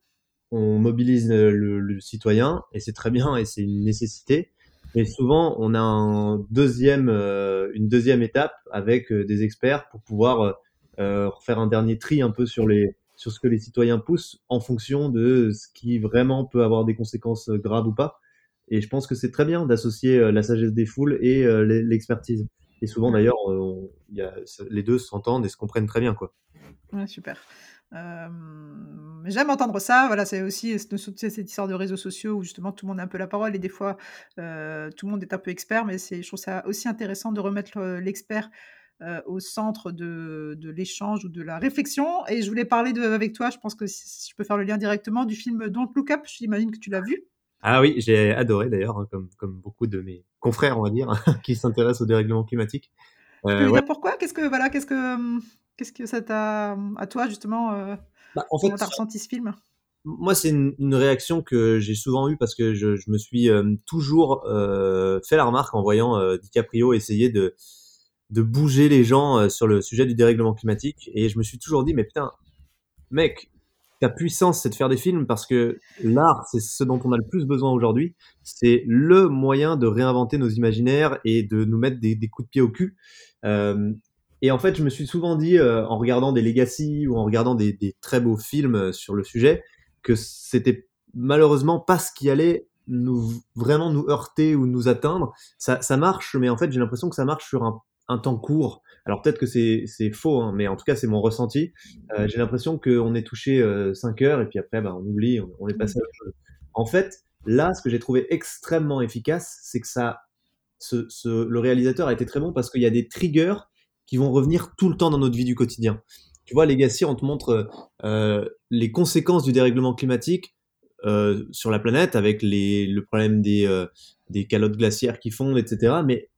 on mobilise, le citoyen et c'est très bien et c'est une nécessité. Mais souvent, on a un 2e, heu, une 2e étape avec, heu, des experts pour pouvoir, heu, refaire un dernier tri un peu sur les sur ce que les citoyens poussent en fonction de ce qui vraiment peut avoir des conséquences, graves ou pas et je pense que c'est très bien d'associer, la sagesse des foules et l'expertise et souvent d'ailleurs, les 2 s'entendent et se comprennent très bien, quoi. Ouais, super. J'aime entendre ça. Voilà, c'est aussi cette histoire de réseaux sociaux où justement tout le monde a un peu la parole et des fois tout le monde est un peu expert, mais je trouve ça aussi intéressant de remettre l'expert au centre de, de l'échange ou de la réflexion. Et je voulais parler de, avec toi, je pense que si je peux faire le lien directement du film Don't Look Up, j'imagine que tu l'as vu. Ah oui, j'ai adoré d'ailleurs, hein, comme, comme beaucoup de mes confrères, on va dire, qui s'intéressent au dérèglement climatique. Euh, ouais. Pourquoi? Qu'est-ce que voilà, qu'est-ce que qu'est-ce que ça t'a à toi justement euh, bah, en fait, Comment t'as ressenti ce film? Moi, c'est une, réaction que j'ai souvent eue parce que je, je me suis euh, toujours euh, fait la remarque en voyant DiCaprio essayer de de bouger les gens sur le sujet du dérèglement climatique et je me suis toujours dit mais putain mec ta puissance, c'est de faire des films parce que l'art, c'est ce dont on a le plus besoin aujourd'hui. C'est le moyen de réinventer nos imaginaires et de nous mettre des, coups de pied au cul. Euh, et en fait, je me suis souvent dit, euh, en regardant des Legacy ou en regardant des, très beaux films euh, sur le sujet, que c'était malheureusement pas ce qui allait nous vraiment nous heurter ou nous atteindre. Ça, ça marche, mais en fait, j'ai l'impression que ça marche sur un, un temps court. Alors peut-être que c'est faux, hein, mais en tout cas c'est mon ressenti. Euh, j'ai l'impression qu'on est touché 5 euh, heures et puis après bah, on oublie, on, est passé à autre chose. En fait, là, ce que j'ai trouvé extrêmement efficace, c'est que ça, ce, le réalisateur a été très bon parce qu'il y a des triggers qui vont revenir tout le temps dans notre vie du quotidien. Tu vois, Legacy, on te montre euh, les conséquences du dérèglement climatique sur la planète avec les, le problème des, des calottes glaciaires qui fondent, etc. Mais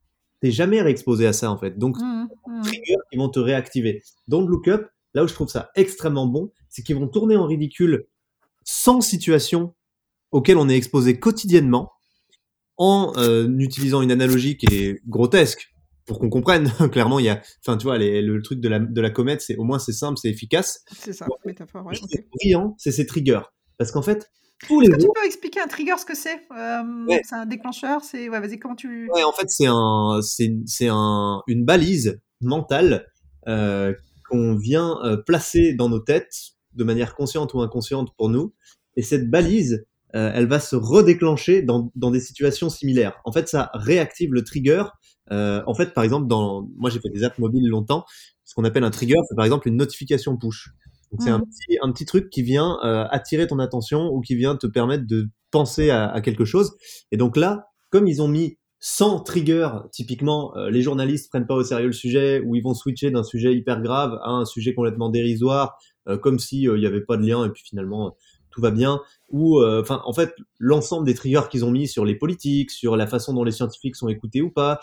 t'es jamais réexposé à ça en fait. Donc, mmh, mmh. triggers qui vont te réactiver. Don't Look Up, là où je trouve ça extrêmement bon, c'est qu'ils vont tourner en ridicule sans situation auxquelles on est exposé quotidiennement en euh, utilisant une analogie qui est grotesque pour qu'on comprenne. Clairement, il y a, enfin, tu vois, le truc de la, de la comète, c'est au moins c'est simple, c'est efficace. C'est ça, métaphore. Ouais, C'est brillant, c'est ces triggers. Parce qu'en fait, est-ce que tu peux expliquer un trigger ce que c'est? Euh, C'est un déclencheur C'est ouais, vas-y, comment tu Ouais, en fait, c'est un, c'est, un, une balise mentale euh, qu'on vient euh, placer dans nos têtes de manière consciente ou inconsciente pour nous. Et cette balise, elle va se redéclencher dans, dans des situations similaires. En fait, ça réactive le trigger. Euh, en fait, par exemple, dans, moi j'ai fait des apps mobiles longtemps. Ce qu'on appelle un trigger, c'est par exemple une notification push c'est un, petit, un petit truc qui vient euh, attirer ton attention ou qui vient te permettre de penser à, à, quelque chose. Et donc là, comme ils ont mis 100 triggers, typiquement, euh, les journalistes prennent pas au sérieux le sujet ou ils vont switcher d'un sujet hyper grave à un sujet complètement dérisoire, comme si il n'y avait pas de lien et puis finalement tout va bien. Ou, enfin, en fait, l'ensemble des triggers qu'ils ont mis sur les politiques, sur la façon dont les scientifiques sont écoutés ou pas,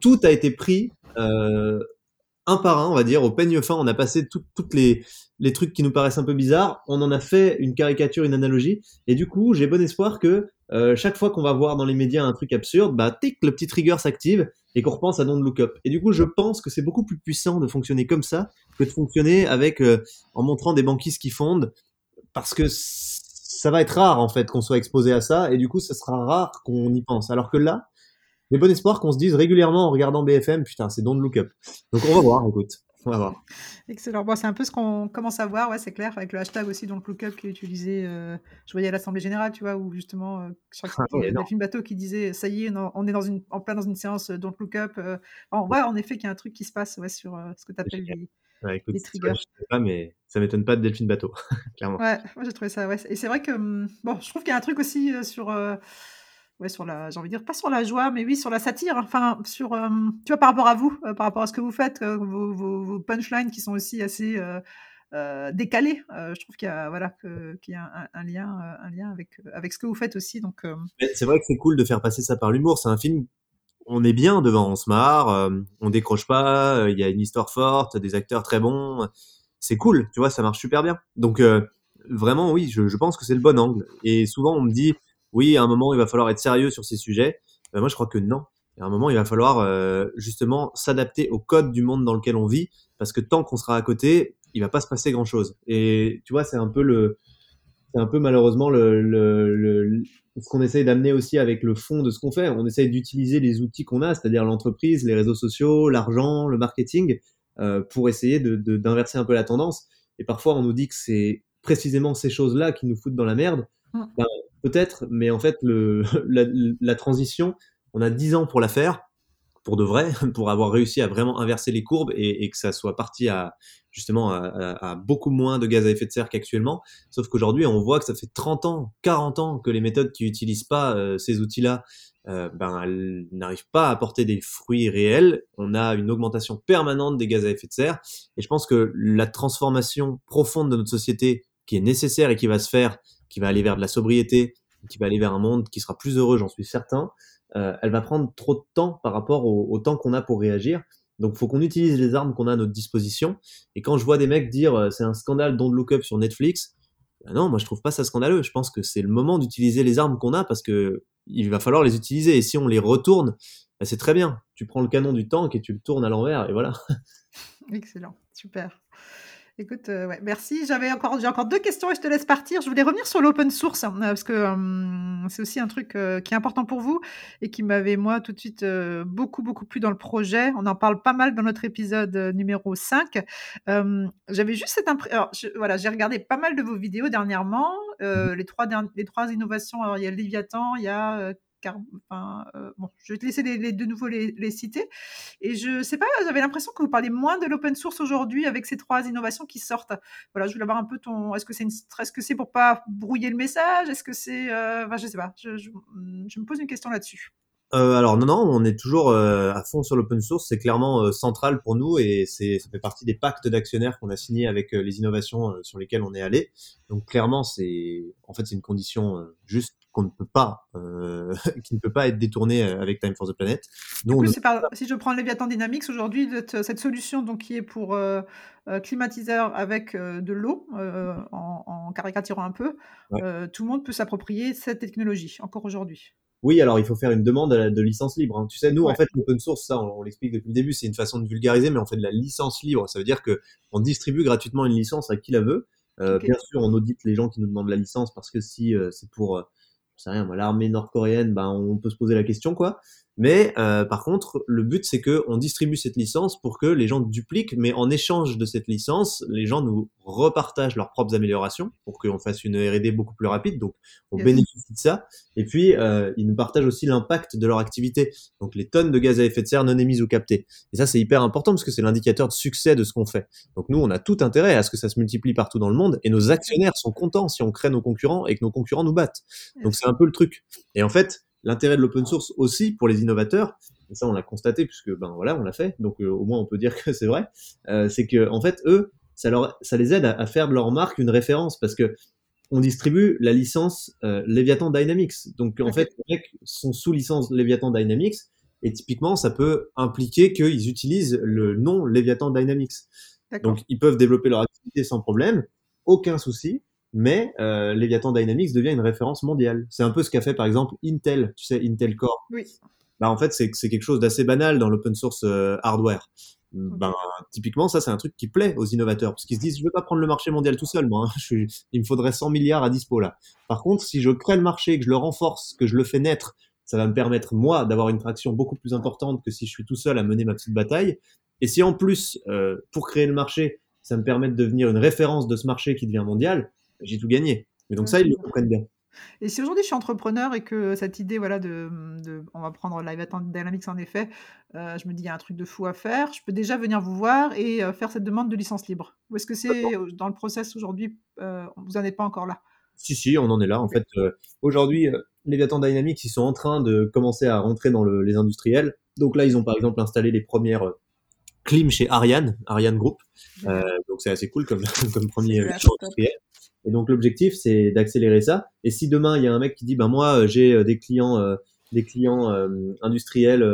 tout a été pris euh, un par un, on va dire, au peigne fin. On a passé toutes les, trucs qui nous paraissent un peu bizarres. On en a fait une caricature, une analogie. Et du coup, j'ai bon espoir que euh, chaque fois qu'on va voir dans les médias un truc absurde, bah, tic, le petit trigger s'active et qu'on repense à Don't Look Up. Et du coup, je pense que c'est beaucoup plus puissant de fonctionner comme ça que de fonctionner avec euh, en montrant des banquises qui fondent, parce que ça va être rare en fait qu'on soit exposé à ça, et du coup, ça sera rare qu'on y pense. Alors que là, j'ai bon espoir qu'on se dise régulièrement en regardant BFM, putain, c'est Don't Look Up. Donc on va voir, écoute. On va voir. Excellent. Bon, c'est un peu ce qu'on commence à voir, ouais, c'est clair, avec le hashtag aussi Don't Look Up qui est utilisé. Euh, je voyais à l'Assemblée Générale, tu vois, où justement, euh, je crois que c'était ah Delphine Bateau qui disait Ça y est, on est dans une, en plein dans une séance Don't Look Up. Euh, on voit en effet qu'il y a un truc qui se passe ouais, sur ce que tu appelles les, ouais, écoute, triggers. Je sais pas, mais ça m'étonne pas de Delphine Bateau, clairement. Ouais, moi j'ai trouvé ça, ouais. Et c'est vrai que, hum, bon, je trouve qu'il y a un truc aussi sur ouais, sur la, j'ai envie de dire, pas sur la joie, mais oui, sur la satire. Enfin, sur, euh, tu vois, par rapport à vous, euh, par rapport à ce que vous faites, euh, vos, vos, punchlines qui sont aussi assez décalés. je trouve qu'il y a, voilà, qu'il y a un, lien, un lien avec, avec ce que vous faites aussi. Donc, c'est vrai que c'est cool de faire passer ça par l'humour. C'est un film. On est bien devant, on se marre, on décroche pas. Il y a une histoire forte, des acteurs très bons. C'est cool, tu vois, ça marche super bien. Donc vraiment, oui, je, je pense que c'est le bon angle. Et souvent, on me dit, oui, à un moment, il va falloir être sérieux sur ces sujets. Ben, moi, je crois que non. À un moment, il va falloir euh, justement s'adapter au code du monde dans lequel on vit, parce que tant qu'on sera à côté, il va pas se passer grand-chose. Et tu vois, c'est un peu le, c'est un peu malheureusement le, le, ce qu'on essaye d'amener aussi avec le fond de ce qu'on fait. On essaye d'utiliser les outils qu'on a, c'est-à-dire l'entreprise, les réseaux sociaux, l'argent, le marketing, euh, pour essayer de, d'inverser un peu la tendance. Et parfois, on nous dit que c'est précisément ces choses-là qui nous foutent dans la merde. Mm. Ben, peut-être, mais en fait, la, transition, on a 10 ans pour la faire. pour de vrai, pour avoir réussi à vraiment inverser les courbes et, que ça soit parti à justement à, beaucoup moins de gaz à effet de serre qu'actuellement. Sauf qu'aujourd'hui, on voit que ça fait 30 ans, 40 ans que les méthodes qui utilisent pas euh, ces outils-là, euh, ben n'arrivent pas à apporter des fruits réels. On a une augmentation permanente des gaz à effet de serre. Et je pense que la transformation profonde de notre société qui est nécessaire et qui va se faire, qui va aller vers de la sobriété, qui va aller vers un monde qui sera plus heureux, j'en suis certain, euh, elle va prendre trop de temps par rapport au, temps qu'on a pour réagir. Donc, il faut qu'on utilise les armes qu'on a à notre disposition. Et quand je vois des mecs dire euh, c'est un scandale Don't Look Up sur Netflix, ben non, moi je trouve pas ça scandaleux. Je pense que c'est le moment d'utiliser les armes qu'on a parce que il va falloir les utiliser. Et si on les retourne, ben c'est très bien. Tu prends le canon du tank et tu le tournes à l'envers et voilà. Excellent, super. Écoute, euh, ouais, merci. J'avais encore, j'ai encore deux questions et je te laisse partir. Je voulais revenir sur l'open source hein, parce que hum, c'est aussi un truc euh, qui est important pour vous et qui m'avait moi tout de suite euh, beaucoup beaucoup plu dans le projet. On en parle pas mal dans notre épisode numéro 5. Hum, j'avais juste cette impression. Voilà, j'ai regardé pas mal de vos vidéos dernièrement. Mmh les trois les trois innovations. Alors il y a Léviathan, il y a euh, bon, je vais te laisser les, de nouveau les, citer. Et je sais pas, j'avais l'impression que vous parlez moins de l'open source aujourd'hui avec ces trois innovations qui sortent. Voilà, je voulais avoir un peu ton. Est-ce que c'est une... est-ce que c'est pour pas brouiller le message? Est-ce que c'est, euh... enfin, je sais pas. Je, je, me pose une question là-dessus. Euh, alors non, non, on est toujours euh, à fond sur l'open source. C'est clairement central pour nous et c'est ça fait partie des pactes d'actionnaires qu'on a signés avec les innovations sur lesquelles on est allé. Donc clairement, c'est en fait c'est une condition juste qu'on ne peut pas, qui ne peut pas être détournée avec Time for the Planet. Donc, si je prends Leviathan Dynamics aujourd'hui, cette solution donc qui est pour climatiseur avec de l'eau, en, en, caricaturant un peu, tout le monde peut s'approprier cette technologie encore aujourd'hui. Oui, alors il faut faire une demande de licence libre. Hein. Tu sais, nous, en fait, l'open source, ça, on, l'explique depuis le début, c'est une façon de vulgariser, mais on fait de la licence libre. Ça veut dire que on distribue gratuitement une licence à qui la veut. Euh, Bien sûr, on audite les gens qui nous demandent la licence parce que si euh, c'est pour, euh, sais rien, l'armée nord-coréenne, ben on peut se poser la question, quoi. Mais euh, par contre, le but c'est que on distribue cette licence pour que les gens dupliquent, mais en échange de cette licence, les gens nous repartagent leurs propres améliorations pour qu'on fasse une R&D beaucoup plus rapide. Donc, on bénéficie de ça. Et puis, euh, ils nous partagent aussi l'impact de leur activité. Donc, les tonnes de gaz à effet de serre non émises ou captées. Et ça, c'est hyper important parce que c'est l'indicateur de succès de ce qu'on fait. Donc, nous, on a tout intérêt à ce que ça se multiplie partout dans le monde. Et nos actionnaires sont contents si on crée nos concurrents et que nos concurrents nous battent. Donc, c'est un peu le truc. Et en fait, l'intérêt de l'open source aussi pour les innovateurs, et ça on l'a constaté puisque ben voilà on l'a fait, donc euh, au moins on peut dire que c'est vrai, euh, c'est que en fait eux ça leur ça les aide à, faire de leur marque une référence parce que on distribue la licence euh, Leviathan Dynamics, donc en fait les mecs sont sous licence Leviathan Dynamics et typiquement ça peut impliquer qu'ils utilisent le nom Leviathan Dynamics. Donc ils peuvent développer leur activité sans problème, aucun souci mais euh, Leviathan Dynamics devient une référence mondiale. C'est un peu ce qu'a fait par exemple Intel, tu sais, Intel Core. Oui. Bah, en fait, c'est quelque chose d'assez banal dans l'open source euh, hardware. Ben, typiquement, ça, c'est un truc qui plaît aux innovateurs, parce qu'ils se disent, je ne veux pas prendre le marché mondial tout seul, moi. Hein. il me faudrait 100 milliards à dispo là. Par contre, si je crée le marché, que je le renforce, que je le fais naître, ça va me permettre, moi, d'avoir une traction beaucoup plus importante que si je suis tout seul à mener ma petite bataille. Et si en plus, euh, pour créer le marché, ça me permet de devenir une référence de ce marché qui devient mondial, j'ai tout gagné. Et donc ça, ils le comprennent bien. Et si aujourd'hui je suis entrepreneur et que cette idée, voilà, de, on va prendre Live Dynamics en effet, euh, je me dis il y a un truc de fou à faire, je peux déjà venir vous voir et euh, faire cette demande de licence libre. Ou est-ce que c'est dans le process aujourd'hui, euh, vous n'en êtes pas encore là? Si, si, on en est là. En fait, aujourd'hui, Leviathan Dynamics, ils sont en train de commencer à rentrer dans les industriels. Donc là, ils ont par exemple installé les premières clim chez Ariane, Ariane Group. donc c'est assez cool comme, comme premier. Et donc l'objectif, c'est d'accélérer ça. Et si demain il y a un mec qui dit, ben moi euh, j'ai euh, des clients, euh, des clients industriels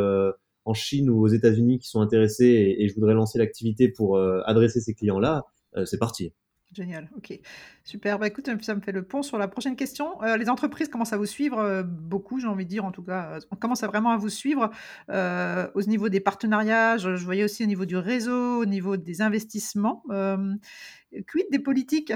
en Chine ou aux États-Unis qui sont intéressés et, je voudrais lancer l'activité pour adresser ces clients-là, c'est parti. Génial, ok. Super. Bah, écoute, ça me fait le pont sur la prochaine question. les entreprises commencent à vous suivre beaucoup, j'ai envie de dire, en tout cas, on commence à vraiment à vous suivre au niveau des partenariats. Je, voyais aussi au niveau du réseau, au niveau des investissements. quid des politiques?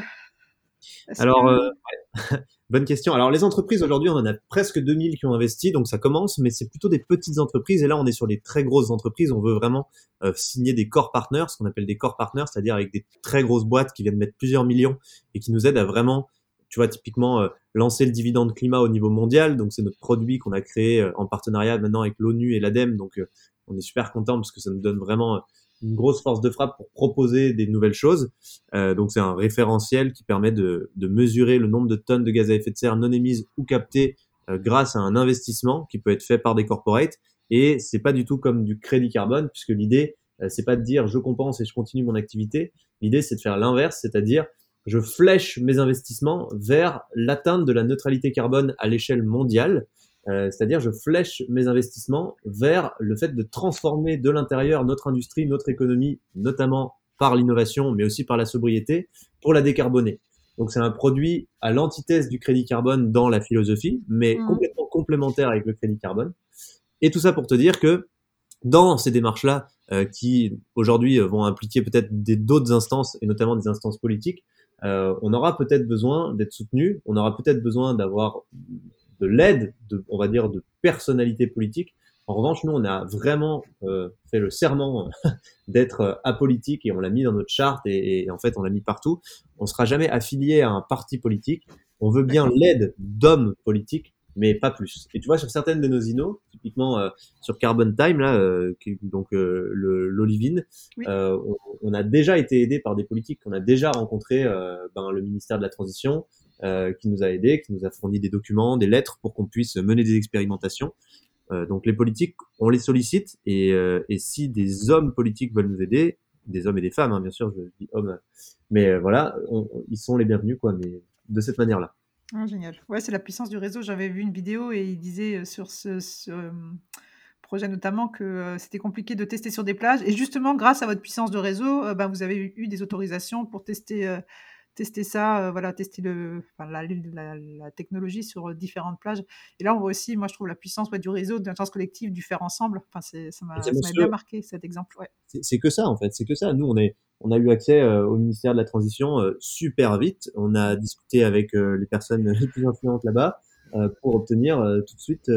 Alors, euh, bonne question. Alors, les entreprises, aujourd'hui, on en a presque 2000 qui ont investi, donc ça commence, mais c'est plutôt des petites entreprises. Et là, on est sur des très grosses entreprises. On veut vraiment euh, signer des core partners, ce qu'on appelle des core partners, c'est-à-dire avec des très grosses boîtes qui viennent mettre plusieurs millions et qui nous aident à vraiment, tu vois, typiquement, euh, lancer le dividende climat au niveau mondial. Donc, c'est notre produit qu'on a créé en partenariat maintenant avec l'ONU et l'ADEME. Donc, on est super content parce que ça nous donne vraiment une grosse force de frappe pour proposer des nouvelles choses. Euh, donc c'est un référentiel qui permet de, mesurer le nombre de tonnes de gaz à effet de serre non émises ou captées euh, grâce à un investissement qui peut être fait par des corporates. Et c'est pas du tout comme du crédit carbone puisque l'idée euh, c'est pas de dire je compense et je continue mon activité. L'idée c'est de faire l'inverse, c'est-à-dire je flèche mes investissements vers l'atteinte de la neutralité carbone à l'échelle mondiale. Euh, c'est-à-dire je flèche mes investissements vers le fait de transformer de l'intérieur notre industrie, notre économie, notamment par l'innovation, mais aussi par la sobriété, pour la décarboner. Donc c'est un produit à l'antithèse du crédit carbone dans la philosophie, mais mmh. complètement complémentaire avec le crédit carbone. Et tout ça pour te dire que dans ces démarches-là, euh, qui aujourd'hui vont impliquer peut-être d'autres instances, et notamment des instances politiques, euh, on aura peut-être besoin d'être soutenu, on aura peut-être besoin d'avoir de l'aide, de, on va dire, de personnalités politiques. En revanche, nous, on a vraiment euh, fait le serment d'être euh, apolitique et on l'a mis dans notre charte et, et en fait, on l'a mis partout. On sera jamais affilié à un parti politique. On veut bien l'aide d'hommes politiques, mais pas plus. Et tu vois, sur certaines de nos inos, typiquement euh, sur Carbon Time, là, euh, qui, donc euh, l'Olivine, on, on, a déjà été aidé par des politiques qu'on a déjà rencontré ben, le ministère de la Transition, euh, qui nous a aidés, qui nous a fourni des documents, des lettres pour qu'on puisse mener des expérimentations. Euh, donc les politiques, on les sollicite et, euh, et, si des hommes politiques veulent nous aider, des hommes et des femmes, hein, bien sûr, je dis hommes, mais voilà, ils sont les bienvenus, quoi, mais de cette manière-là. Ah, génial. Ouais, c'est la puissance du réseau. J'avais vu une vidéo et il disait sur ce, projet notamment que c'était compliqué de tester sur des plages. Et justement, grâce à votre puissance de réseau, ben, vous avez eu des autorisations pour tester tester ça, voilà, tester le, enfin, la, la, technologie sur différentes plages. Et là, on voit aussi, moi, je trouve la puissance du réseau, de l'intelligence collective, du faire ensemble. Enfin, ça m'a bien marqué cet exemple. Ouais. C'est que ça, en fait. C'est que ça. Nous, on, est, on a eu accès euh, au ministère de la Transition super vite. On a discuté avec les personnes les plus influentes là-bas pour obtenir tout de suite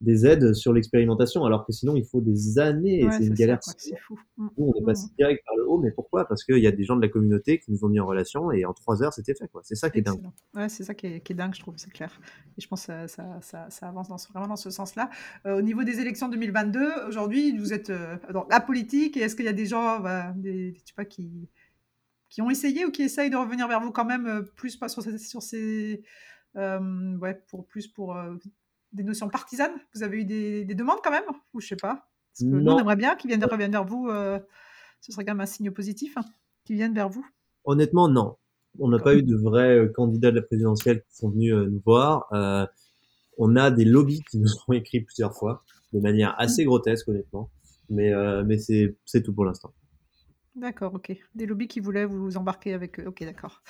des aides sur l'expérimentation, alors que sinon il faut des années et c'est une galère. C'est fou. Mmh. on est passé mmh. direct par le haut, mais pourquoi? Parce qu'il y a des gens de la communauté qui nous ont mis en relation et en trois heures c'était fait. C'est ça qui est dingue. Ouais, c'est ça qui est, dingue, je trouve, c'est clair. Et je pense que ça, ça, ça, avance dans ce, vraiment dans ce sens-là. Euh, au niveau des élections 2022, aujourd'hui, vous êtes euh, dans la politique et est-ce qu'il y a des gens, bah, des, sais pas, qui, qui ont essayé ou qui essayent de revenir vers vous quand même euh, plus pas sur ces, sur ces ouais, pour plus pour des notions partisanes? Vous avez eu des, demandes quand même? Ou je sais pas Parce que nous, on aimerait bien qu'ils viennent, reviennent vers vous. Euh, ce serait quand même un signe positif, hein, qu'ils viennent vers vous. Honnêtement, non. On n'a pas eu de vrais euh, candidats de la présidentielle qui sont venus euh, nous voir. on a des lobbies qui nous ont écrit plusieurs fois, de manière assez grotesque, honnêtement. Mais, mais c'est tout pour l'instant. D'accord, ok. Des lobbies qui voulaient vous embarquer avec eux. Ok, d'accord.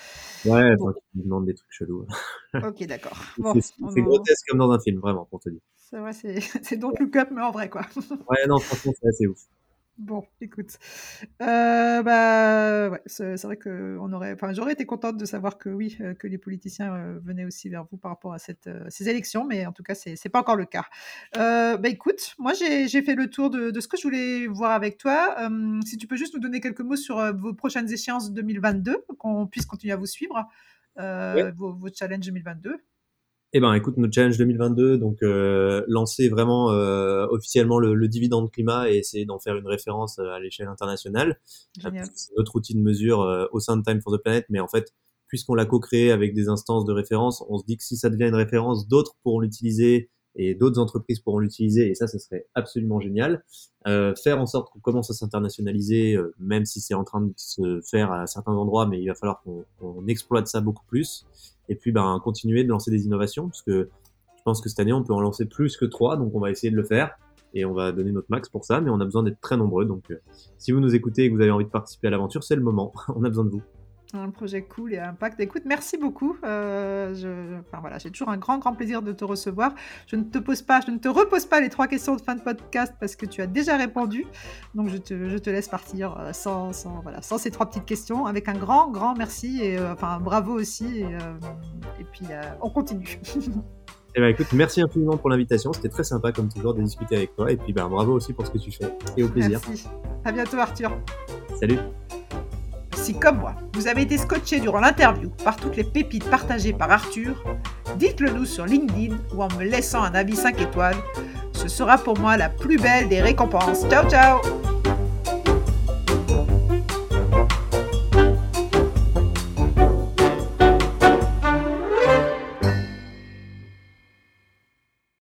Ouais, bon. ils demandent des trucs chelous. ok, d'accord. c'est grotesque comme dans un film, vraiment, pour te dire. C'est vrai, c'est donc le Cup, mais en vrai, quoi. ouais, non, franchement, c'est assez ouf. Bon, écoute, euh, bah, ouais, c'est vrai que on aurait, enfin, j'aurais été contente de savoir que oui, euh, que les politiciens euh, venaient aussi vers vous par rapport à cette, ces élections, mais en tout cas, c'est n'est pas encore le cas. bah, écoute, moi, j'ai fait le tour de, de, ce que je voulais voir avec toi. si tu peux juste nous donner quelques mots sur vos prochaines échéances 2022, qu'on puisse continuer à vous suivre, vos, vos challenges 2022. Eh ben, écoute, notre challenge 2022, donc euh, lancer vraiment euh, officiellement le, le, dividende climat et essayer d'en faire une référence euh, à l'échelle internationale. C'est notre outil de mesure euh, au sein de Time for the Planet, mais en fait, puisqu'on l'a co-créé avec des instances de référence, on se dit que si ça devient une référence, d'autres pourront l'utiliser et d'autres entreprises pourront l'utiliser, et ça, ce serait absolument génial. Euh, faire en sorte qu'on commence à s'internationaliser, même si c'est en train de se faire à certains endroits, mais il va falloir qu'on exploite ça beaucoup plus et puis ben, continuer de lancer des innovations, parce que je pense que cette année, on peut en lancer plus que trois, donc on va essayer de le faire, et on va donner notre max pour ça, mais on a besoin d'être très nombreux, donc euh, si vous nous écoutez et que vous avez envie de participer à l'aventure, c'est le moment, on a besoin de vous. Un projet cool et impact. Écoute, merci beaucoup. Euh, je, enfin, voilà, j'ai toujours un grand, grand plaisir de te recevoir. Je ne te pose pas, je ne te repose pas les trois questions de fin de podcast parce que tu as déjà répondu. Donc, je te, je te laisse partir euh, sans, sans, voilà, sans ces trois petites questions avec un grand, grand merci et euh, enfin bravo aussi. Et, et puis, on continue. Eh ben, écoute, merci infiniment pour l'invitation. C'était très sympa, comme toujours, de discuter avec toi. Et puis, ben, bravo aussi pour ce que tu fais. Et au plaisir. Merci. À bientôt, Arthur. Salut. Si, comme moi, vous avez été scotché durant l'interview par toutes les pépites partagées par Arthur, dites-le nous sur LinkedIn ou en me laissant un avis 5 étoiles. Ce sera pour moi la plus belle des récompenses. Ciao ciao